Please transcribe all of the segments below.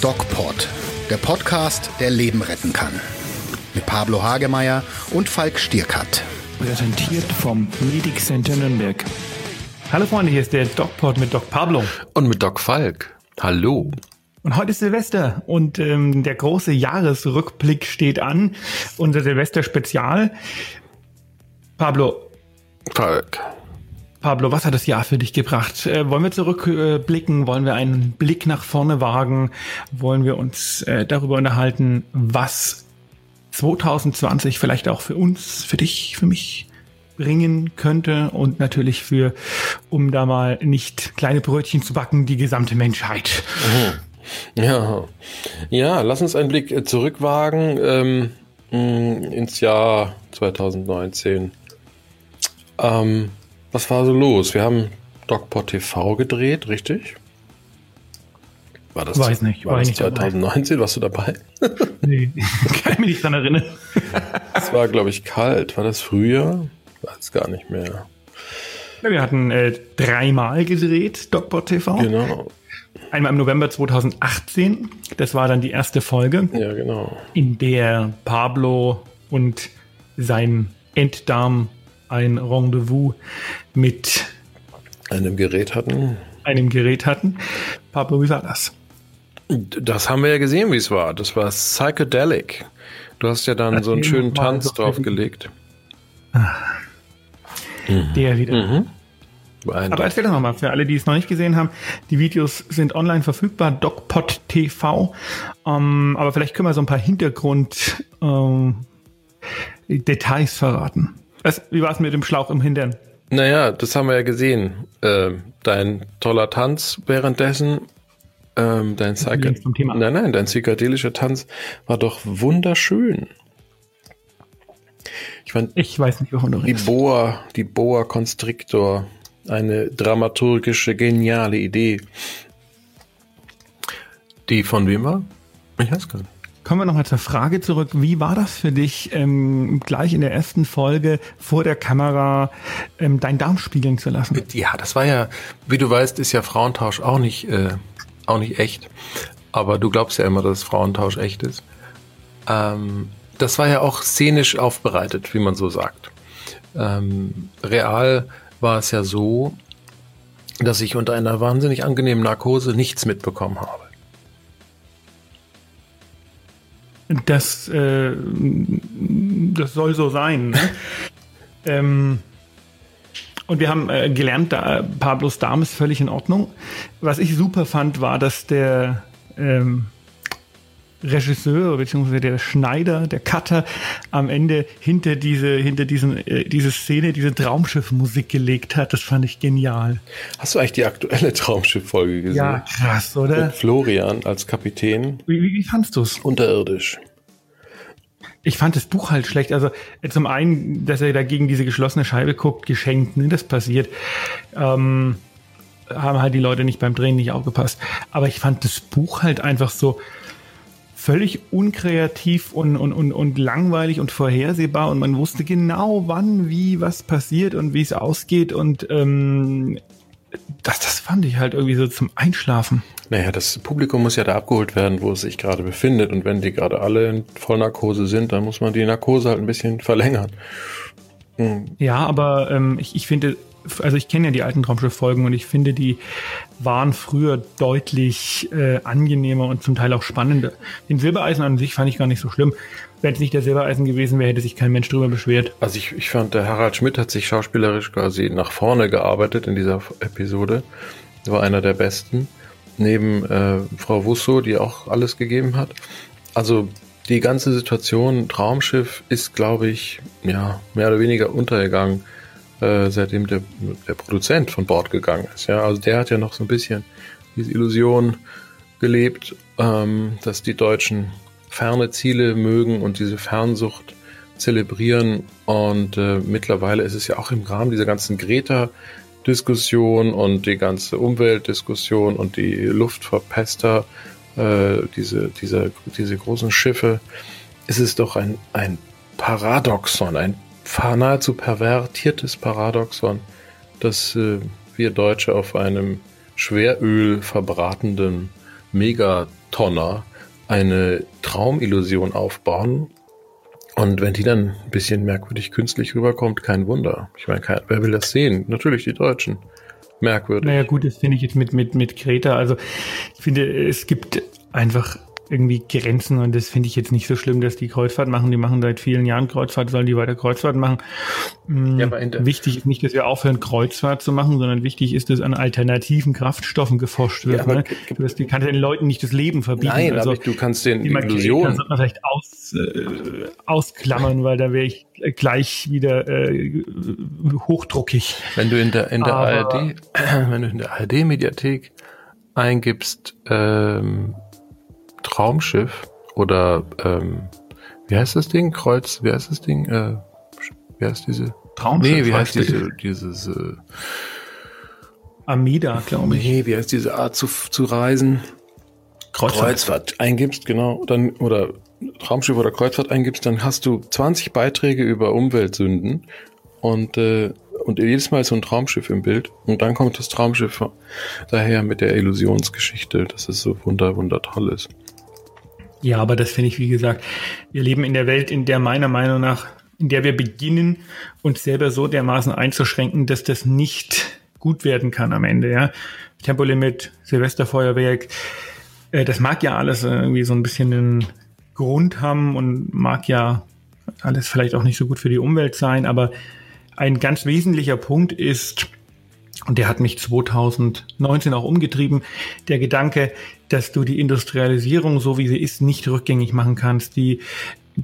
DocPod, der Podcast, der Leben retten kann. Mit Pablo Hagemeier und Falk Stierkat. Präsentiert vom Medic Center Nürnberg. Hallo Freunde, hier ist der DocPod mit Doc Pablo. Und mit Doc Falk. Hallo. Und heute ist Silvester und ähm, der große Jahresrückblick steht an. Unser Silvester-Spezial. Pablo. Falk. Pablo, was hat das Jahr für dich gebracht? Äh, wollen wir zurückblicken? Äh, wollen wir einen Blick nach vorne wagen? Wollen wir uns äh, darüber unterhalten, was 2020 vielleicht auch für uns, für dich, für mich bringen könnte und natürlich für, um da mal nicht kleine Brötchen zu backen, die gesamte Menschheit. Oh. Ja, ja, lass uns einen Blick zurückwagen ähm, ins Jahr 2019. Ähm, was war so los? Wir haben DocPod TV gedreht, richtig? War das, Weiß nicht. War, war das 2019? Dabei. Warst du dabei? nee, kann ich mich nicht dran erinnern. es war, glaube ich, kalt. War das Frühjahr? Weiß gar nicht mehr. Wir hatten äh, dreimal gedreht, DocPod TV. Genau. Einmal im November 2018. Das war dann die erste Folge. Ja, genau. In der Pablo und sein Enddarm ein Rendezvous mit einem Gerät hatten. Einem Gerät hatten. Pablo, wie war das? Das haben wir ja gesehen, wie es war. Das war psychedelic. Du hast ja dann das so einen schönen Tanz draufgelegt. Ah. Mhm. Der wieder. Mhm. Aber erzähl doch nochmal, für alle, die es noch nicht gesehen haben, die Videos sind online verfügbar, DocPod TV. Ähm, aber vielleicht können wir so ein paar Hintergrund ähm, Details verraten. Was, wie war es mit dem Schlauch im Hintern? Naja, das haben wir ja gesehen. Äh, dein toller Tanz währenddessen, ähm, dein Psycho Nein, nein, dein psychedelischer Tanz war doch wunderschön. Ich, fand ich weiß nicht, wovon du redest. Die Boa, die Boa Constrictor, eine dramaturgische, geniale Idee. Die von wem war? Ich weiß gar nicht. Kommen wir nochmal zur Frage zurück. Wie war das für dich, ähm, gleich in der ersten Folge vor der Kamera ähm, deinen Darm spiegeln zu lassen? Ja, das war ja, wie du weißt, ist ja Frauentausch auch nicht, äh, auch nicht echt. Aber du glaubst ja immer, dass Frauentausch echt ist. Ähm, das war ja auch szenisch aufbereitet, wie man so sagt. Ähm, real war es ja so, dass ich unter einer wahnsinnig angenehmen Narkose nichts mitbekommen habe. Das, äh, das soll so sein. Ne? ähm, und wir haben äh, gelernt, da Pablos Darm ist völlig in Ordnung. Was ich super fand, war, dass der ähm, Regisseur bzw. der Schneider, der Cutter am Ende hinter diese, hinter diesen, äh, diese Szene, diese Traumschiffmusik gelegt hat. Das fand ich genial. Hast du eigentlich die aktuelle Traumschiff-Folge gesehen? Ja, krass, oder? Mit Florian als Kapitän. Wie, wie, wie fandst du es? Unterirdisch. Ich fand das Buch halt schlecht. Also zum einen, dass er da gegen diese geschlossene Scheibe guckt, geschenkt, ne, das passiert. Ähm, haben halt die Leute nicht beim Drehen nicht aufgepasst. Aber ich fand das Buch halt einfach so, völlig unkreativ und, und, und, und langweilig und vorhersehbar und man wusste genau, wann, wie, was passiert und wie es ausgeht und ähm, das, das fand ich halt irgendwie so zum Einschlafen. Naja, das Publikum muss ja da abgeholt werden, wo es sich gerade befindet und wenn die gerade alle in Vollnarkose sind, dann muss man die Narkose halt ein bisschen verlängern. Hm. Ja, aber ähm, ich, ich finde, also ich kenne ja die alten Traumschiff-Folgen und ich finde, die waren früher deutlich äh, angenehmer und zum Teil auch spannender. Den Silbereisen an sich fand ich gar nicht so schlimm. Wenn es nicht der Silbereisen gewesen wäre, hätte sich kein Mensch drüber beschwert. Also ich, ich fand, der Harald Schmidt hat sich schauspielerisch quasi nach vorne gearbeitet in dieser Episode. War einer der besten. Neben äh, Frau Wusso, die auch alles gegeben hat. Also die ganze Situation Traumschiff ist, glaube ich, ja, mehr oder weniger untergegangen äh, seitdem der, der Produzent von Bord gegangen ist. Ja, also der hat ja noch so ein bisschen diese Illusion gelebt, ähm, dass die Deutschen ferne Ziele mögen und diese Fernsucht zelebrieren. Und äh, mittlerweile ist es ja auch im Rahmen dieser ganzen Greta-Diskussion und die ganze Umweltdiskussion und die Luftverpester, äh, diese, diese, diese großen Schiffe, ist es doch ein, ein Paradoxon, ein nahezu pervertiertes Paradoxon, dass äh, wir Deutsche auf einem Schweröl verbratenden Megatonner eine Traumillusion aufbauen. Und wenn die dann ein bisschen merkwürdig künstlich rüberkommt, kein Wunder. Ich meine, wer will das sehen? Natürlich die Deutschen. Merkwürdig. Naja, gut, das finde ich jetzt mit, mit, mit Kreta. Also, ich finde, es gibt einfach irgendwie Grenzen und das finde ich jetzt nicht so schlimm, dass die Kreuzfahrt machen. Die machen seit vielen Jahren Kreuzfahrt, sollen die weiter Kreuzfahrt machen. Mm, ja, wichtig ist nicht, dass wir aufhören, Kreuzfahrt zu machen, sondern wichtig ist, dass an alternativen Kraftstoffen geforscht wird. Ja, ne? Du hast, die kannst den Leuten nicht das Leben verbieten. Nein, also, aber du kannst den die Illusionen. sollte man vielleicht aus, äh, ausklammern, weil da wäre ich gleich wieder äh, hochdruckig. Wenn du in der in der aber, ARD, wenn du in der ARD Mediathek eingibst, ähm, Traumschiff oder ähm, wie heißt das Ding? Kreuz, wie heißt das Ding? Äh, wie heißt diese? Traumschiff. Nee, wie heißt diese, dieses äh, Amida, glaube ich. Nee, wie heißt diese Art zu, zu reisen? Kreuzfahrt. Kreuzfahrt eingibst, genau, dann oder Traumschiff oder Kreuzfahrt eingibst, dann hast du 20 Beiträge über Umweltsünden und äh, und jedes Mal ist so ein Traumschiff im Bild und dann kommt das Traumschiff daher mit der Illusionsgeschichte, dass es so wunder wunder toll ist. Ja, aber das finde ich, wie gesagt, wir leben in der Welt, in der meiner Meinung nach, in der wir beginnen, uns selber so dermaßen einzuschränken, dass das nicht gut werden kann am Ende, ja. Tempolimit, Silvesterfeuerwerk, äh, das mag ja alles irgendwie so ein bisschen einen Grund haben und mag ja alles vielleicht auch nicht so gut für die Umwelt sein, aber ein ganz wesentlicher Punkt ist, und der hat mich 2019 auch umgetrieben, der Gedanke, dass du die Industrialisierung, so wie sie ist, nicht rückgängig machen kannst. Die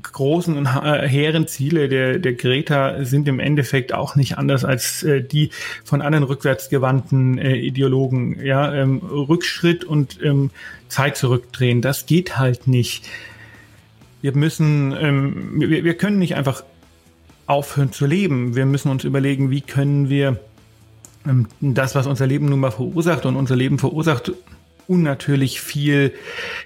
großen und hehren Ziele der, der Greta sind im Endeffekt auch nicht anders als äh, die von anderen rückwärtsgewandten äh, Ideologen. Ja, ähm, Rückschritt und ähm, Zeit zurückdrehen, das geht halt nicht. Wir müssen, ähm, wir, wir können nicht einfach aufhören zu leben. Wir müssen uns überlegen, wie können wir ähm, das, was unser Leben nun mal verursacht und unser Leben verursacht unnatürlich viel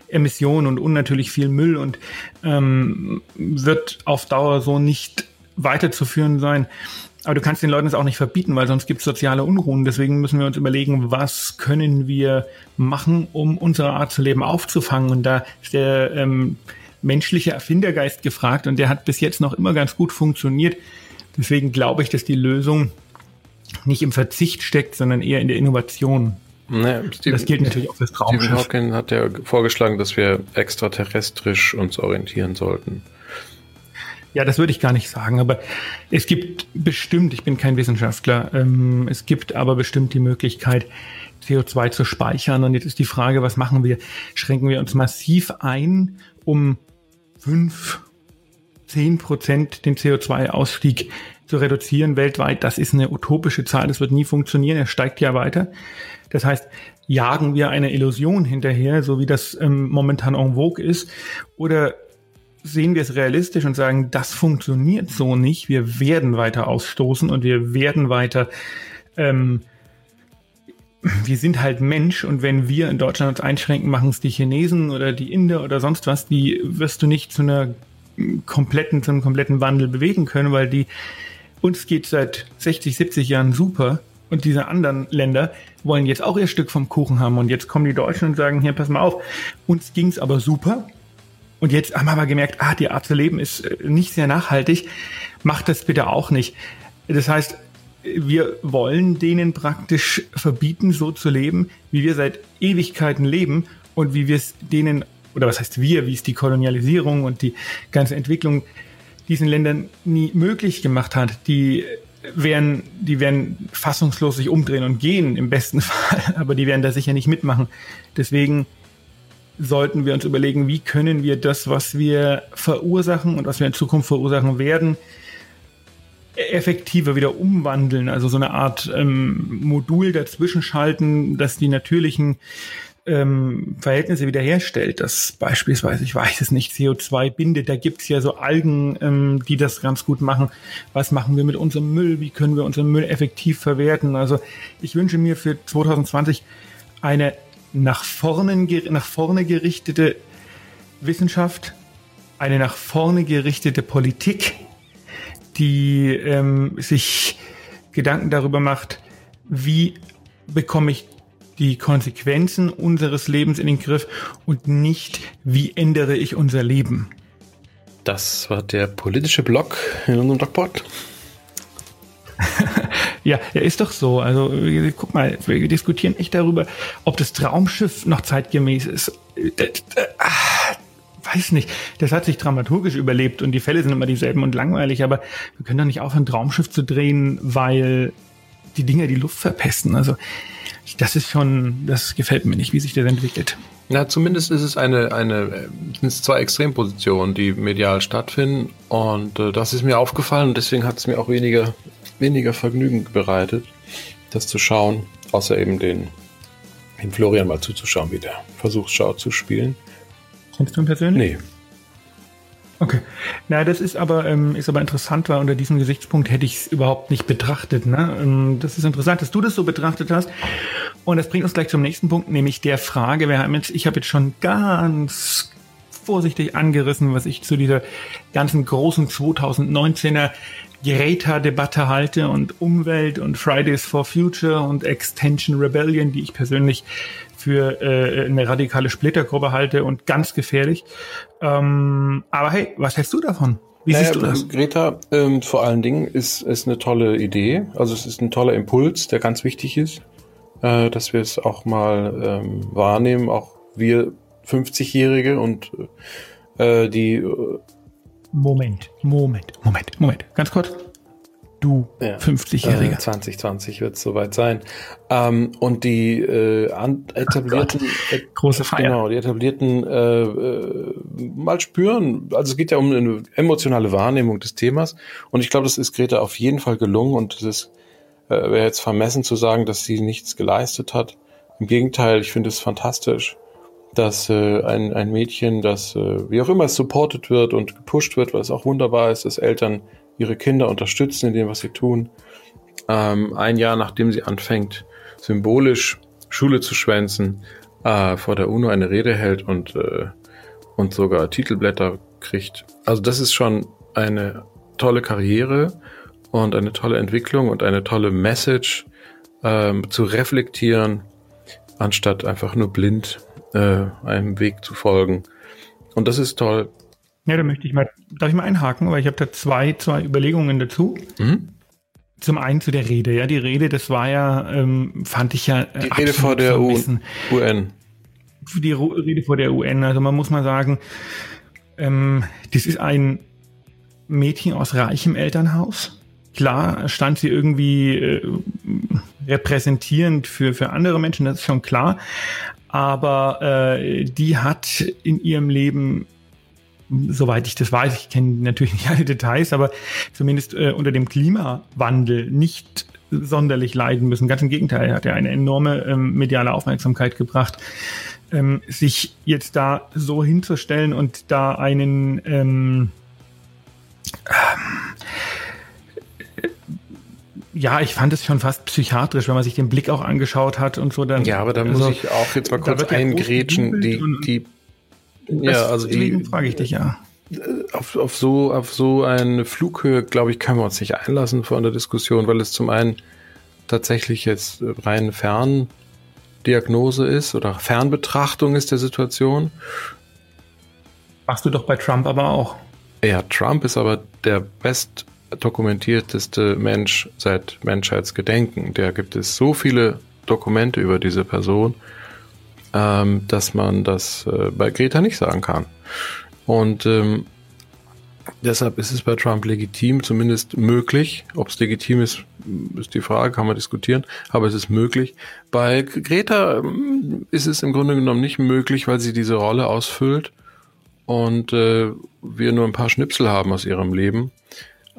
Emissionen und unnatürlich viel Müll und ähm, wird auf Dauer so nicht weiterzuführen sein. Aber du kannst den Leuten es auch nicht verbieten, weil sonst gibt es soziale Unruhen. Deswegen müssen wir uns überlegen, was können wir machen, um unsere Art zu leben aufzufangen. Und da ist der ähm, menschliche Erfindergeist gefragt und der hat bis jetzt noch immer ganz gut funktioniert. Deswegen glaube ich, dass die Lösung nicht im Verzicht steckt, sondern eher in der Innovation. Nee, Steve, das gilt natürlich auch fürs Traumschiff. Stephen Hawking hat ja vorgeschlagen, dass wir extraterrestrisch uns orientieren sollten. Ja, das würde ich gar nicht sagen, aber es gibt bestimmt, ich bin kein Wissenschaftler, ähm, es gibt aber bestimmt die Möglichkeit, CO2 zu speichern. Und jetzt ist die Frage, was machen wir? Schränken wir uns massiv ein, um fünf, zehn Prozent den CO2-Ausstieg zu reduzieren weltweit? Das ist eine utopische Zahl, das wird nie funktionieren, er steigt ja weiter. Das heißt, jagen wir eine Illusion hinterher, so wie das ähm, momentan en vogue ist, oder sehen wir es realistisch und sagen, das funktioniert so nicht, wir werden weiter ausstoßen und wir werden weiter, ähm, wir sind halt Mensch und wenn wir in Deutschland uns einschränken, machen es die Chinesen oder die Inder oder sonst was, die wirst du nicht zu einer kompletten, zu einem kompletten Wandel bewegen können, weil die uns geht seit 60, 70 Jahren super und diese anderen Länder wollen jetzt auch ihr Stück vom Kuchen haben. Und jetzt kommen die Deutschen und sagen, hier, pass mal auf, uns ging's aber super. Und jetzt haben wir aber gemerkt, ah, die Art zu leben ist äh, nicht sehr nachhaltig. Macht das bitte auch nicht. Das heißt, wir wollen denen praktisch verbieten, so zu leben, wie wir seit Ewigkeiten leben und wie wir es denen, oder was heißt wir, wie es die Kolonialisierung und die ganze Entwicklung diesen Ländern nie möglich gemacht hat. Die werden, die werden fassungslos sich umdrehen und gehen im besten Fall, aber die werden da sicher nicht mitmachen. Deswegen sollten wir uns überlegen, wie können wir das, was wir verursachen und was wir in Zukunft verursachen werden, effektiver wieder umwandeln. Also so eine Art ähm, Modul dazwischen schalten, dass die natürlichen ähm, Verhältnisse wiederherstellt, das beispielsweise, ich weiß es nicht, CO2 bindet, da gibt's ja so Algen, ähm, die das ganz gut machen. Was machen wir mit unserem Müll? Wie können wir unseren Müll effektiv verwerten? Also ich wünsche mir für 2020 eine nach vorne, nach vorne gerichtete Wissenschaft, eine nach vorne gerichtete Politik, die ähm, sich Gedanken darüber macht, wie bekomme ich die Konsequenzen unseres Lebens in den Griff und nicht, wie ändere ich unser Leben. Das war der politische Blog in unserem Blogpod. ja, er ist doch so. Also guck mal, wir diskutieren echt darüber, ob das Traumschiff noch zeitgemäß ist. Ah, weiß nicht. Das hat sich dramaturgisch überlebt und die Fälle sind immer dieselben und langweilig, aber wir können doch nicht aufhören, Traumschiff zu drehen, weil die Dinger die Luft verpesten. Also das ist schon, das gefällt mir nicht, wie sich das entwickelt. Na, zumindest ist es eine, eine, sind es zwei Extrempositionen, die medial stattfinden. Und äh, das ist mir aufgefallen und deswegen hat es mir auch weniger, weniger Vergnügen bereitet, das zu schauen, außer eben den, den Florian mal zuzuschauen, wie der versucht, Schau zu spielen. Kennst du ihn persönlich? Nee. Okay. Na, das ist aber, ähm, ist aber interessant, weil unter diesem Gesichtspunkt hätte ich es überhaupt nicht betrachtet. Ne? Ähm, das ist interessant, dass du das so betrachtet hast. Und das bringt uns gleich zum nächsten Punkt, nämlich der Frage, wir haben jetzt, ich habe jetzt schon ganz vorsichtig angerissen, was ich zu dieser ganzen großen 2019er Greta-Debatte halte und Umwelt und Fridays for Future und Extension Rebellion, die ich persönlich für äh, eine radikale Splittergruppe halte und ganz gefährlich. Ähm, aber hey, was hältst du davon? Wie naja, siehst du das? Greta, ähm, vor allen Dingen ist es eine tolle Idee. Also es ist ein toller Impuls, der ganz wichtig ist, äh, dass wir es auch mal ähm, wahrnehmen, auch wir 50-Jährige und äh, die. Äh, Moment, Moment, Moment, Moment, ganz kurz du ja, 50-Jähriger. Äh, 2020 wird es soweit sein. Ähm, und die äh, etablierten, äh, große Feier. Genau, die etablierten äh, äh, mal spüren. Also es geht ja um eine emotionale Wahrnehmung des Themas. Und ich glaube, das ist Greta auf jeden Fall gelungen. Und es ist äh, wäre jetzt vermessen zu sagen, dass sie nichts geleistet hat. Im Gegenteil, ich finde es fantastisch, dass äh, ein, ein Mädchen, das äh, wie auch immer supported wird und gepusht wird, was auch wunderbar ist, dass Eltern ihre Kinder unterstützen in dem, was sie tun. Ähm, ein Jahr nachdem sie anfängt, symbolisch Schule zu schwänzen, äh, vor der UNO eine Rede hält und, äh, und sogar Titelblätter kriegt. Also das ist schon eine tolle Karriere und eine tolle Entwicklung und eine tolle Message ähm, zu reflektieren, anstatt einfach nur blind äh, einem Weg zu folgen. Und das ist toll. Ja, da möchte ich mal, darf ich mal einhaken, weil ich habe da zwei, zwei Überlegungen dazu. Mhm. Zum einen zu der Rede, ja, die Rede, das war ja, ähm, fand ich ja. Äh, die Rede vor der UN. Die Rede vor der UN, also man muss mal sagen, ähm, das ist ein Mädchen aus reichem Elternhaus. Klar stand sie irgendwie äh, repräsentierend für, für andere Menschen, das ist schon klar. Aber äh, die hat in ihrem Leben soweit ich das weiß, ich kenne natürlich nicht alle Details, aber zumindest äh, unter dem Klimawandel nicht sonderlich leiden müssen. Ganz im Gegenteil, er hat ja eine enorme ähm, mediale Aufmerksamkeit gebracht. Ähm, sich jetzt da so hinzustellen und da einen ähm, ähm, ja, ich fand es schon fast psychiatrisch, wenn man sich den Blick auch angeschaut hat und so dann. Ja, aber da muss also, ich auch jetzt mal kurz eingrätschen. Die, die ja, also die, frage ich dich ja. Auf, auf so auf so eine Flughöhe, glaube ich, können wir uns nicht einlassen vor einer Diskussion, weil es zum einen tatsächlich jetzt rein Ferndiagnose ist oder Fernbetrachtung ist der Situation. Machst du doch bei Trump aber auch. Ja, Trump ist aber der best dokumentierteste Mensch seit Menschheitsgedenken. Der gibt es so viele Dokumente über diese Person ähm, dass man das äh, bei Greta nicht sagen kann. Und ähm, deshalb ist es bei Trump legitim, zumindest möglich. Ob es legitim ist, ist die Frage, kann man diskutieren, aber es ist möglich. Bei Greta ähm, ist es im Grunde genommen nicht möglich, weil sie diese Rolle ausfüllt und äh, wir nur ein paar Schnipsel haben aus ihrem Leben.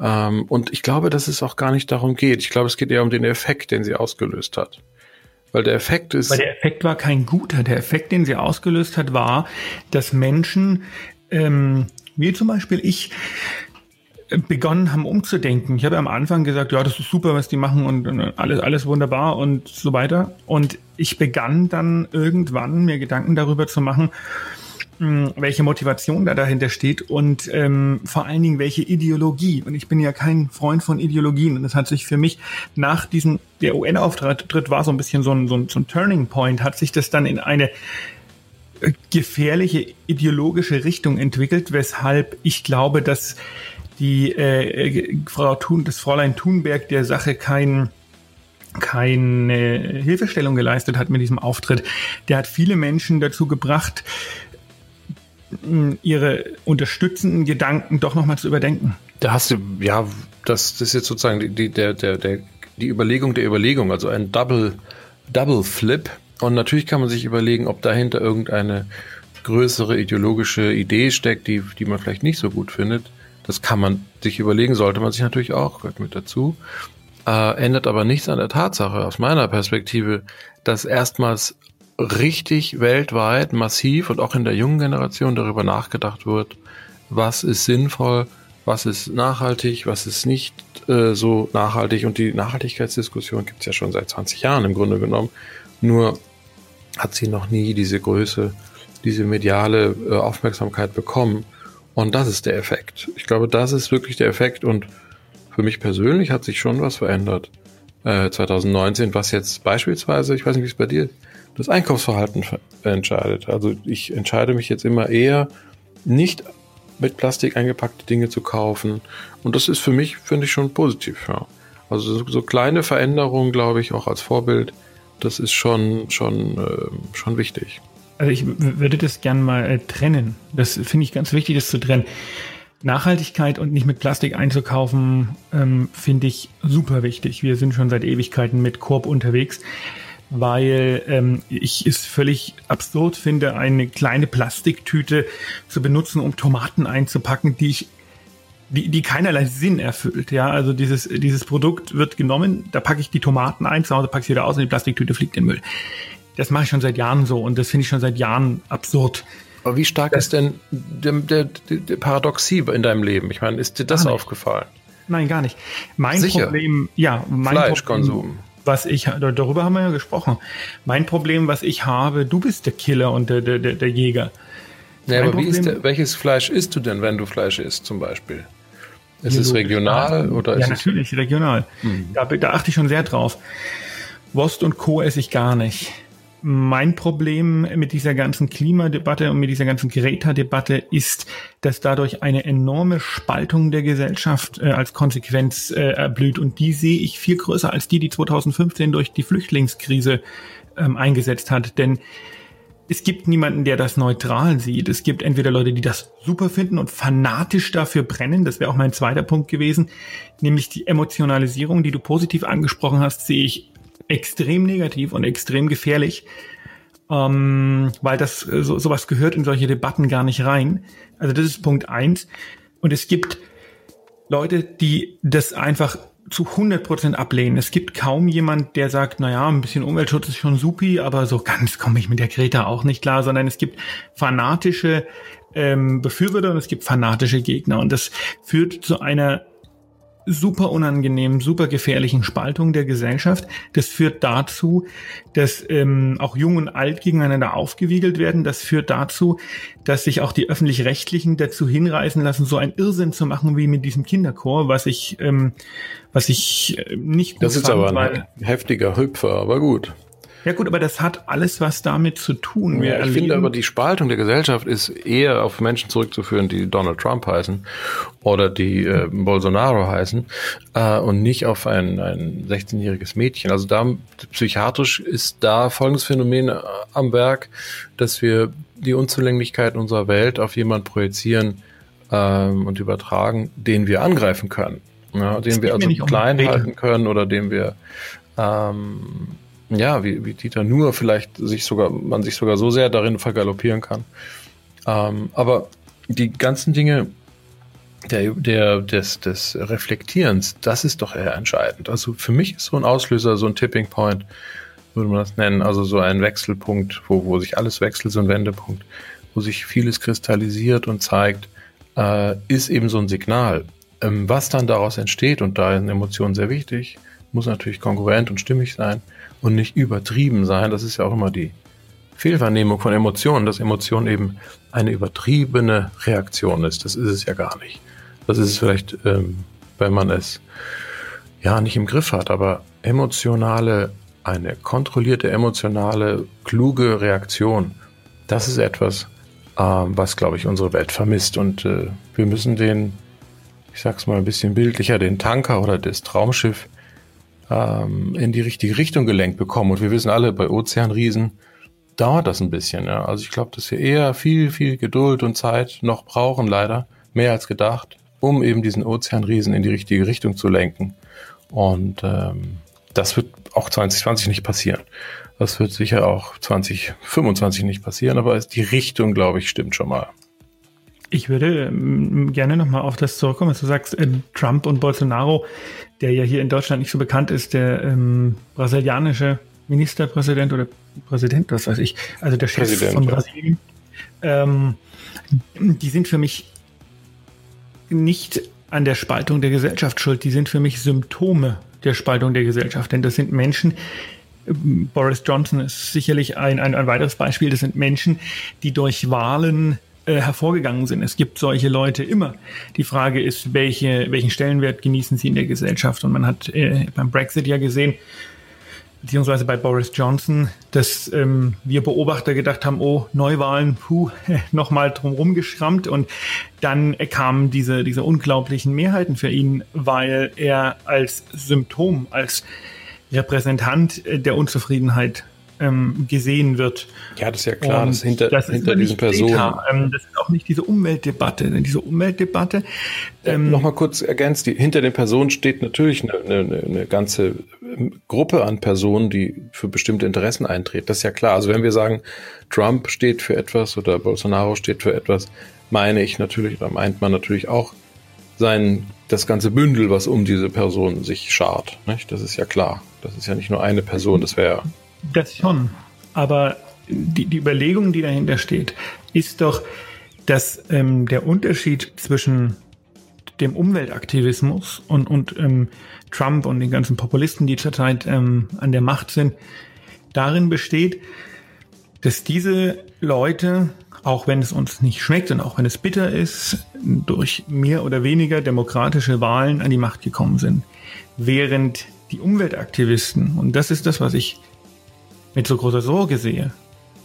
Ähm, und ich glaube, dass es auch gar nicht darum geht. Ich glaube, es geht eher um den Effekt, den sie ausgelöst hat. Weil der Effekt ist. Weil der Effekt war kein guter. Der Effekt, den sie ausgelöst hat, war, dass Menschen, ähm, wie zum Beispiel ich, begonnen haben umzudenken. Ich habe am Anfang gesagt, ja, das ist super, was die machen und, alles, alles wunderbar und so weiter. Und ich begann dann irgendwann mir Gedanken darüber zu machen, welche Motivation da dahinter steht und ähm, vor allen Dingen welche Ideologie. Und ich bin ja kein Freund von Ideologien. Und das hat sich für mich nach diesem, der UN-Auftritt war so ein bisschen so ein, so ein, so ein Turning Point, hat sich das dann in eine äh, gefährliche ideologische Richtung entwickelt, weshalb ich glaube, dass die äh, Frau Thun, das Fräulein Thunberg der Sache kein keine Hilfestellung geleistet hat mit diesem Auftritt. Der hat viele Menschen dazu gebracht, ihre unterstützenden Gedanken doch nochmal zu überdenken. Da hast du, ja, das, das ist jetzt sozusagen die, die, der, der, der, die Überlegung der Überlegung, also ein Double, Double Flip. Und natürlich kann man sich überlegen, ob dahinter irgendeine größere ideologische Idee steckt, die, die man vielleicht nicht so gut findet. Das kann man sich überlegen, sollte man sich natürlich auch, gehört mit dazu. Äh, ändert aber nichts an der Tatsache aus meiner Perspektive, dass erstmals richtig weltweit massiv und auch in der jungen Generation darüber nachgedacht wird, was ist sinnvoll, was ist nachhaltig, was ist nicht äh, so nachhaltig. Und die Nachhaltigkeitsdiskussion gibt es ja schon seit 20 Jahren im Grunde genommen. Nur hat sie noch nie diese Größe, diese mediale äh, Aufmerksamkeit bekommen. Und das ist der Effekt. Ich glaube, das ist wirklich der Effekt. Und für mich persönlich hat sich schon was verändert. Äh, 2019, was jetzt beispielsweise, ich weiß nicht, wie es bei dir das Einkaufsverhalten entscheidet. Also ich entscheide mich jetzt immer eher, nicht mit Plastik eingepackte Dinge zu kaufen. Und das ist für mich, finde ich, schon positiv. Ja. Also so, kleine Veränderungen, glaube ich, auch als Vorbild, das ist schon, schon, äh, schon wichtig. Also ich würde das gern mal äh, trennen. Das finde ich ganz wichtig, das zu trennen. Nachhaltigkeit und nicht mit Plastik einzukaufen, ähm, finde ich super wichtig. Wir sind schon seit Ewigkeiten mit Korb unterwegs weil ähm, ich es völlig absurd finde, eine kleine Plastiktüte zu benutzen, um Tomaten einzupacken, die ich die, die keinerlei Sinn erfüllt. Ja, also dieses, dieses Produkt wird genommen, da packe ich die Tomaten ein, zu Hause packe ich wieder aus und die Plastiktüte fliegt in den Müll. Das mache ich schon seit Jahren so und das finde ich schon seit Jahren absurd. Aber wie stark das, ist denn der, der, der Paradoxie in deinem Leben? Ich meine, ist dir das aufgefallen? Nein, gar nicht. Mein Sicher. Problem, ja, mein Fleischkonsum. Problem, was ich, darüber haben wir ja gesprochen. Mein Problem, was ich habe, du bist der Killer und der, der, der Jäger. Ja, aber Problem, der, welches Fleisch isst du denn, wenn du Fleisch isst, zum Beispiel? Ist es regional oder ja, ist natürlich, regional. Mhm. Da, da achte ich schon sehr drauf. Wurst und Co. esse ich gar nicht mein Problem mit dieser ganzen Klimadebatte und mit dieser ganzen Greta-Debatte ist, dass dadurch eine enorme Spaltung der Gesellschaft äh, als Konsequenz äh, erblüht. Und die sehe ich viel größer als die, die 2015 durch die Flüchtlingskrise ähm, eingesetzt hat. Denn es gibt niemanden, der das neutral sieht. Es gibt entweder Leute, die das super finden und fanatisch dafür brennen. Das wäre auch mein zweiter Punkt gewesen. Nämlich die Emotionalisierung, die du positiv angesprochen hast, sehe ich extrem negativ und extrem gefährlich, ähm, weil das so, sowas gehört in solche Debatten gar nicht rein. Also das ist Punkt eins. Und es gibt Leute, die das einfach zu 100 Prozent ablehnen. Es gibt kaum jemand, der sagt, na ja, ein bisschen Umweltschutz ist schon supi, aber so ganz komme ich mit der Greta auch nicht klar, sondern es gibt fanatische ähm, Befürworter und es gibt fanatische Gegner. Und das führt zu einer super unangenehmen, super gefährlichen Spaltung der Gesellschaft. Das führt dazu, dass ähm, auch Jung und Alt gegeneinander aufgewiegelt werden. Das führt dazu, dass sich auch die öffentlich-rechtlichen dazu hinreißen lassen, so ein Irrsinn zu machen wie mit diesem Kinderchor, was ich, ähm, was ich äh, nicht gut Das ist fand, aber ein heftiger Hüpfer, aber gut. Ja gut, aber das hat alles was damit zu tun. Wir ja, ich finde aber die Spaltung der Gesellschaft ist eher auf Menschen zurückzuführen, die Donald Trump heißen oder die äh, Bolsonaro heißen äh, und nicht auf ein, ein 16-jähriges Mädchen. Also da psychiatrisch ist da folgendes Phänomen äh, am Werk, dass wir die Unzulänglichkeit unserer Welt auf jemanden projizieren ähm, und übertragen, den wir angreifen können. Ja, den wir also klein halten können oder den wir ähm, ja, wie, wie Dieter nur vielleicht sich sogar, man sich sogar so sehr darin vergaloppieren kann. Ähm, aber die ganzen Dinge der, der, des, des Reflektierens, das ist doch eher entscheidend. Also für mich ist so ein Auslöser, so ein Tipping Point, würde man das nennen, also so ein Wechselpunkt, wo, wo sich alles wechselt, so ein Wendepunkt, wo sich vieles kristallisiert und zeigt, äh, ist eben so ein Signal. Ähm, was dann daraus entsteht, und da sind Emotionen sehr wichtig, muss natürlich kongruent und stimmig sein, und nicht übertrieben sein. Das ist ja auch immer die Fehlwahrnehmung von Emotionen, dass Emotion eben eine übertriebene Reaktion ist. Das ist es ja gar nicht. Das ist es vielleicht, ähm, wenn man es ja nicht im Griff hat, aber emotionale, eine kontrollierte emotionale, kluge Reaktion, das ist etwas, ähm, was, glaube ich, unsere Welt vermisst. Und äh, wir müssen den, ich sag's mal ein bisschen bildlicher, den Tanker oder das Traumschiff ähm, in die richtige Richtung gelenkt bekommen. Und wir wissen alle, bei Ozeanriesen dauert das ein bisschen. Ja. Also ich glaube, dass wir eher viel, viel Geduld und Zeit noch brauchen, leider, mehr als gedacht, um eben diesen Ozeanriesen in die richtige Richtung zu lenken. Und ähm, das wird auch 2020 nicht passieren. Das wird sicher auch 2025 nicht passieren, aber die Richtung, glaube ich, stimmt schon mal. Ich würde ähm, gerne nochmal auf das zurückkommen, was du sagst, äh, Trump und Bolsonaro, der ja hier in Deutschland nicht so bekannt ist, der ähm, brasilianische Ministerpräsident oder Präsident, was weiß ich, also der Chef Präsident, von Brasilien. Ja. Ähm, die sind für mich nicht an der Spaltung der Gesellschaft schuld, die sind für mich Symptome der Spaltung der Gesellschaft, denn das sind Menschen, ähm, Boris Johnson ist sicherlich ein, ein, ein weiteres Beispiel, das sind Menschen, die durch Wahlen äh, hervorgegangen sind. Es gibt solche Leute immer. Die Frage ist, welche, welchen Stellenwert genießen sie in der Gesellschaft? Und man hat äh, beim Brexit ja gesehen, beziehungsweise bei Boris Johnson, dass ähm, wir Beobachter gedacht haben, oh, Neuwahlen, puh, nochmal drumherum geschrammt und dann kamen diese, diese unglaublichen Mehrheiten für ihn, weil er als Symptom, als Repräsentant der Unzufriedenheit ähm, gesehen wird. Ja, das ist ja klar, und dass hinter, das hinter diesen Personen. Ähm, das ist auch nicht diese Umweltdebatte. Diese Umweltdebatte. Ähm, Nochmal kurz ergänzt, die, hinter den Personen steht natürlich eine, eine, eine ganze ähm, Gruppe an Personen, die für bestimmte Interessen eintreten. Das ist ja klar. Also wenn wir sagen, Trump steht für etwas oder Bolsonaro steht für etwas, meine ich natürlich, oder meint man natürlich auch sein, das ganze Bündel, was um diese Person sich schart. Nicht? Das ist ja klar. Das ist ja nicht nur eine Person, das wäre das schon. Aber die, die Überlegung, die dahinter steht, ist doch, dass ähm, der Unterschied zwischen dem Umweltaktivismus und, und ähm, Trump und den ganzen Populisten, die zurzeit ähm, an der Macht sind, darin besteht, dass diese Leute, auch wenn es uns nicht schmeckt und auch wenn es bitter ist, durch mehr oder weniger demokratische Wahlen an die Macht gekommen sind. Während die Umweltaktivisten, und das ist das, was ich mit so großer Sorge sehe,